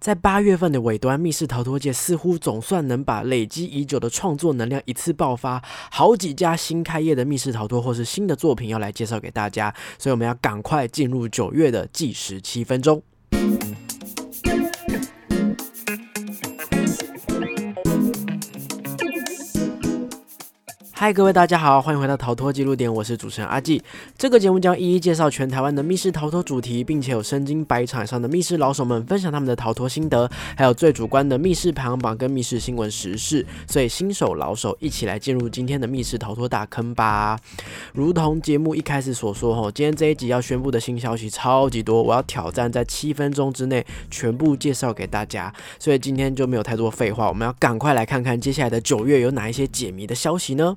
在八月份的尾端，密室逃脱界似乎总算能把累积已久的创作能量一次爆发，好几家新开业的密室逃脱或是新的作品要来介绍给大家，所以我们要赶快进入九月的计时七分钟。嗨，各位大家好，欢迎回到逃脱记录点，我是主持人阿纪。这个节目将一一介绍全台湾的密室逃脱主题，并且有身经百场以上的密室老手们分享他们的逃脱心得，还有最主观的密室排行榜跟密室新闻时事。所以新手老手一起来进入今天的密室逃脱大坑吧！如同节目一开始所说，吼，今天这一集要宣布的新消息超级多，我要挑战在七分钟之内全部介绍给大家。所以今天就没有太多废话，我们要赶快来看看接下来的九月有哪一些解谜的消息呢？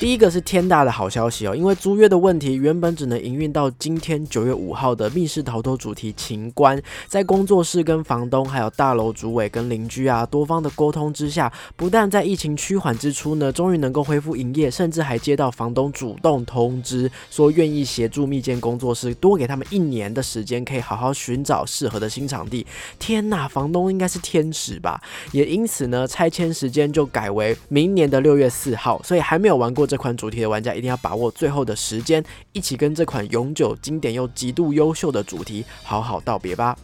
第一个是天大的好消息哦，因为租约的问题，原本只能营运到今天九月五号的密室逃脱主题情关，在工作室跟房东还有大楼主委跟邻居啊多方的沟通之下，不但在疫情趋缓之初呢，终于能够恢复营业，甚至还接到房东主动通知，说愿意协助密建工作室多给他们一年的时间，可以好好寻找适合的新场地。天呐，房东应该是天使吧？也因此呢，拆迁时间就改为明年的六月四号，所以还没有玩过。这款主题的玩家一定要把握最后的时间，一起跟这款永久经典又极度优秀的主题好好道别吧。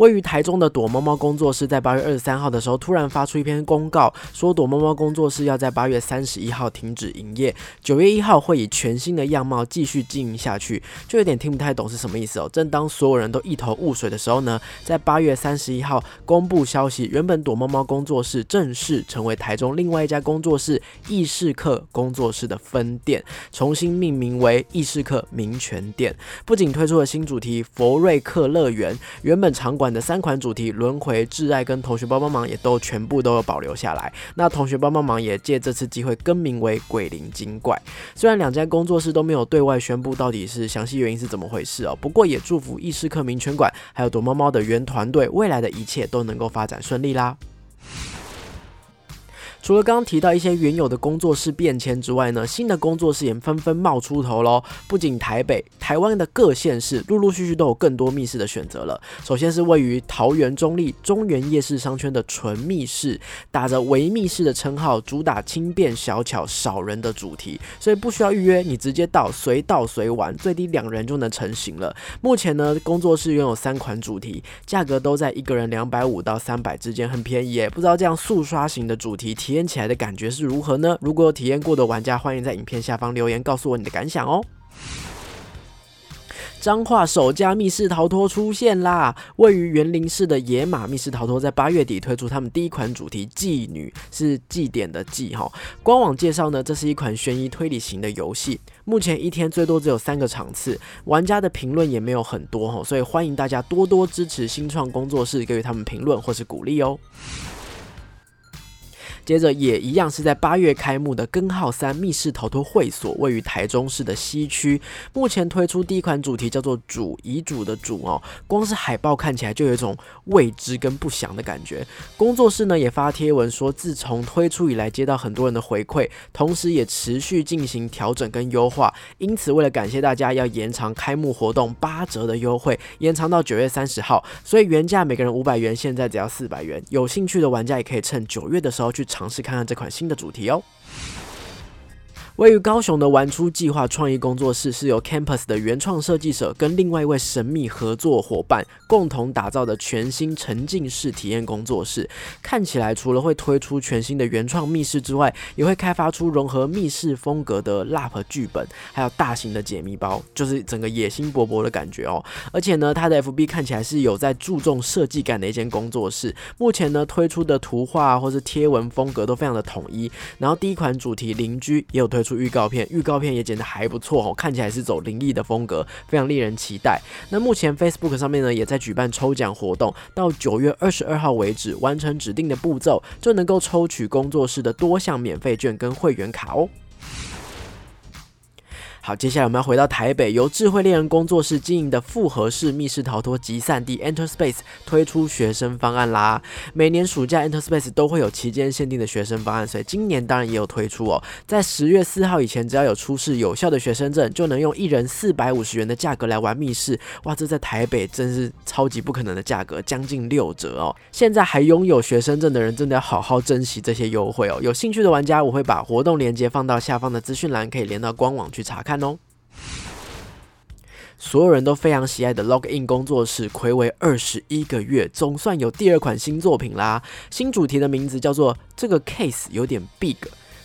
位于台中的躲猫猫工作室，在八月二十三号的时候，突然发出一篇公告，说躲猫猫工作室要在八月三十一号停止营业，九月一号会以全新的样貌继续经营下去，就有点听不太懂是什么意思哦。正当所有人都一头雾水的时候呢，在八月三十一号公布消息，原本躲猫猫工作室正式成为台中另外一家工作室意式客工作室的分店，重新命名为意式客民权店，不仅推出了新主题佛瑞克乐园，原本场馆。的三款主题轮回、挚爱跟同学帮帮忙也都全部都有保留下来。那同学帮帮忙也借这次机会更名为鬼灵精怪。虽然两家工作室都没有对外宣布到底是详细原因是怎么回事哦，不过也祝福意式客民权馆还有躲猫猫的原团队未来的一切都能够发展顺利啦。除了刚刚提到一些原有的工作室变迁之外呢，新的工作室也纷纷冒出头喽。不仅台北、台湾的各县市陆陆续续都有更多密室的选择了。首先是位于桃园中立中原夜市商圈的纯密室，打着微密室的称号，主打轻便小巧、少人的主题，所以不需要预约，你直接到随到随玩，最低两人就能成型了。目前呢，工作室拥有三款主题，价格都在一个人两百五到三百之间，很便宜耶。不知道这样速刷型的主题。体体验起来的感觉是如何呢？如果有体验过的玩家，欢迎在影片下方留言告诉我你的感想哦。彰化首家密室逃脱出现啦！位于园林市的野马密室逃脱在八月底推出他们第一款主题妓女，是祭典的祭哈。官网介绍呢，这是一款悬疑推理型的游戏，目前一天最多只有三个场次，玩家的评论也没有很多哈，所以欢迎大家多多支持新创工作室，给予他们评论或是鼓励哦。接着也一样是在八月开幕的根号三密室逃脱会所，位于台中市的西区。目前推出第一款主题叫做“主遗嘱”的“主”哦，光是海报看起来就有一种未知跟不祥的感觉。工作室呢也发贴文说，自从推出以来接到很多人的回馈，同时也持续进行调整跟优化。因此，为了感谢大家，要延长开幕活动八折的优惠，延长到九月三十号。所以原价每个人五百元，现在只要四百元。有兴趣的玩家也可以趁九月的时候去。尝试看看这款新的主题哦。位于高雄的玩出计划创意工作室是由 Campus 的原创设计者跟另外一位神秘合作伙伴共同打造的全新沉浸式体验工作室。看起来除了会推出全新的原创密室之外，也会开发出融合密室风格的 LARP 剧本，还有大型的解密包，就是整个野心勃勃的感觉哦。而且呢，它的 FB 看起来是有在注重设计感的一间工作室。目前呢，推出的图画或是贴文风格都非常的统一。然后第一款主题邻居也有推出。预告片，预告片也剪得还不错哦，看起来是走灵异的风格，非常令人期待。那目前 Facebook 上面呢，也在举办抽奖活动，到九月二十二号为止，完成指定的步骤，就能够抽取工作室的多项免费券跟会员卡哦。好，接下来我们要回到台北，由智慧猎人工作室经营的复合式密室逃脱集散地 Enter Space 推出学生方案啦。每年暑假 Enter Space 都会有期间限定的学生方案，所以今年当然也有推出哦。在十月四号以前，只要有出示有效的学生证，就能用一人四百五十元的价格来玩密室。哇，这在台北真是超级不可能的价格，将近六折哦。现在还拥有学生证的人，真的要好好珍惜这些优惠哦。有兴趣的玩家，我会把活动链接放到下方的资讯栏，可以连到官网去查看看哦。所有人都非常喜爱的 Login 工作室，暌违二十一个月，总算有第二款新作品啦。新主题的名字叫做“这个 case 有点 big”。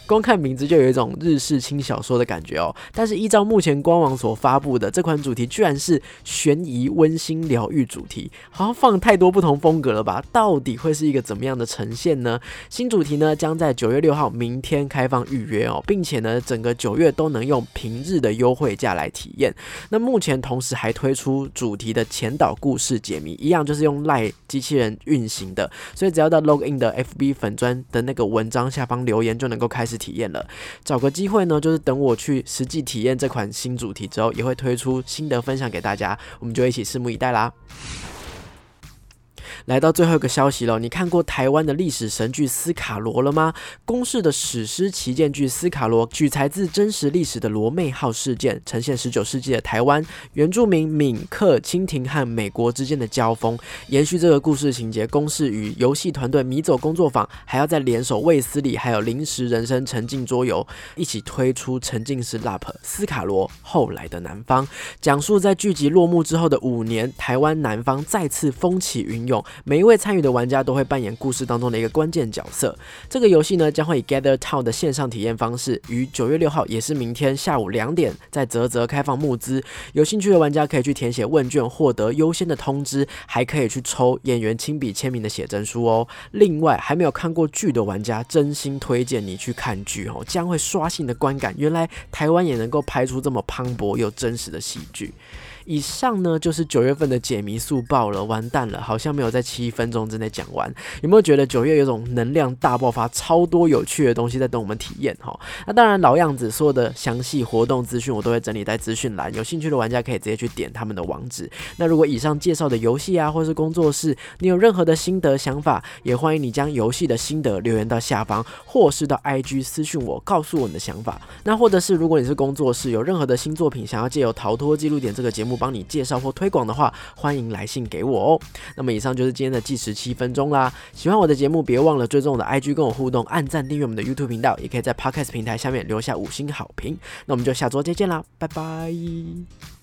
光看名字就有一种日式轻小说的感觉哦，但是依照目前官网所发布的这款主题，居然是悬疑、温馨、疗愈主题，好像放太多不同风格了吧？到底会是一个怎么样的呈现呢？新主题呢将在九月六号明天开放预约哦，并且呢整个九月都能用平日的优惠价来体验。那目前同时还推出主题的前导故事解谜，一样就是用赖机器人运行的，所以只要到 Login 的 FB 粉砖的那个文章下方留言，就能够开始。体验了，找个机会呢，就是等我去实际体验这款新主题之后，也会推出新的分享给大家，我们就一起拭目以待啦。来到最后一个消息了，你看过台湾的历史神剧《斯卡罗》了吗？公式的史诗旗舰剧《斯卡罗》取材自真实历史的罗妹号事件，呈现十九世纪的台湾原住民闽客清廷和美国之间的交锋。延续这个故事情节，公式与游戏团队迷走工作坊还要再联手卫斯理，还有临时人生沉浸桌游，一起推出沉浸式 LAP《斯卡罗》后来的南方，讲述在剧集落幕之后的五年，台湾南方再次风起云涌。每一位参与的玩家都会扮演故事当中的一个关键角色。这个游戏呢，将会以 Gather Town 的线上体验方式，于九月六号，也是明天下午两点，在泽泽开放募资。有兴趣的玩家可以去填写问卷，获得优先的通知，还可以去抽演员亲笔签名的写真书哦。另外，还没有看过剧的玩家，真心推荐你去看剧哦，将会刷新的观感。原来台湾也能够拍出这么磅礴又真实的喜剧。以上呢就是九月份的解谜速报了，完蛋了，好像没有在七分钟之内讲完。有没有觉得九月有种能量大爆发，超多有趣的东西在等我们体验哈？那当然老样子，所有的详细活动资讯我都会整理在资讯栏，有兴趣的玩家可以直接去点他们的网址。那如果以上介绍的游戏啊，或是工作室，你有任何的心得想法，也欢迎你将游戏的心得留言到下方，或是到 IG 私讯我，告诉我你的想法。那或者是如果你是工作室，有任何的新作品想要借由逃脱记录点这个节目帮你介绍或推广的话，欢迎来信给我哦。那么以上就是今天的计时七分钟啦。喜欢我的节目，别忘了追踪我的 IG 跟我互动，按赞订阅我们的 YouTube 频道，也可以在 Podcast 平台下面留下五星好评。那我们就下周再见啦，拜拜。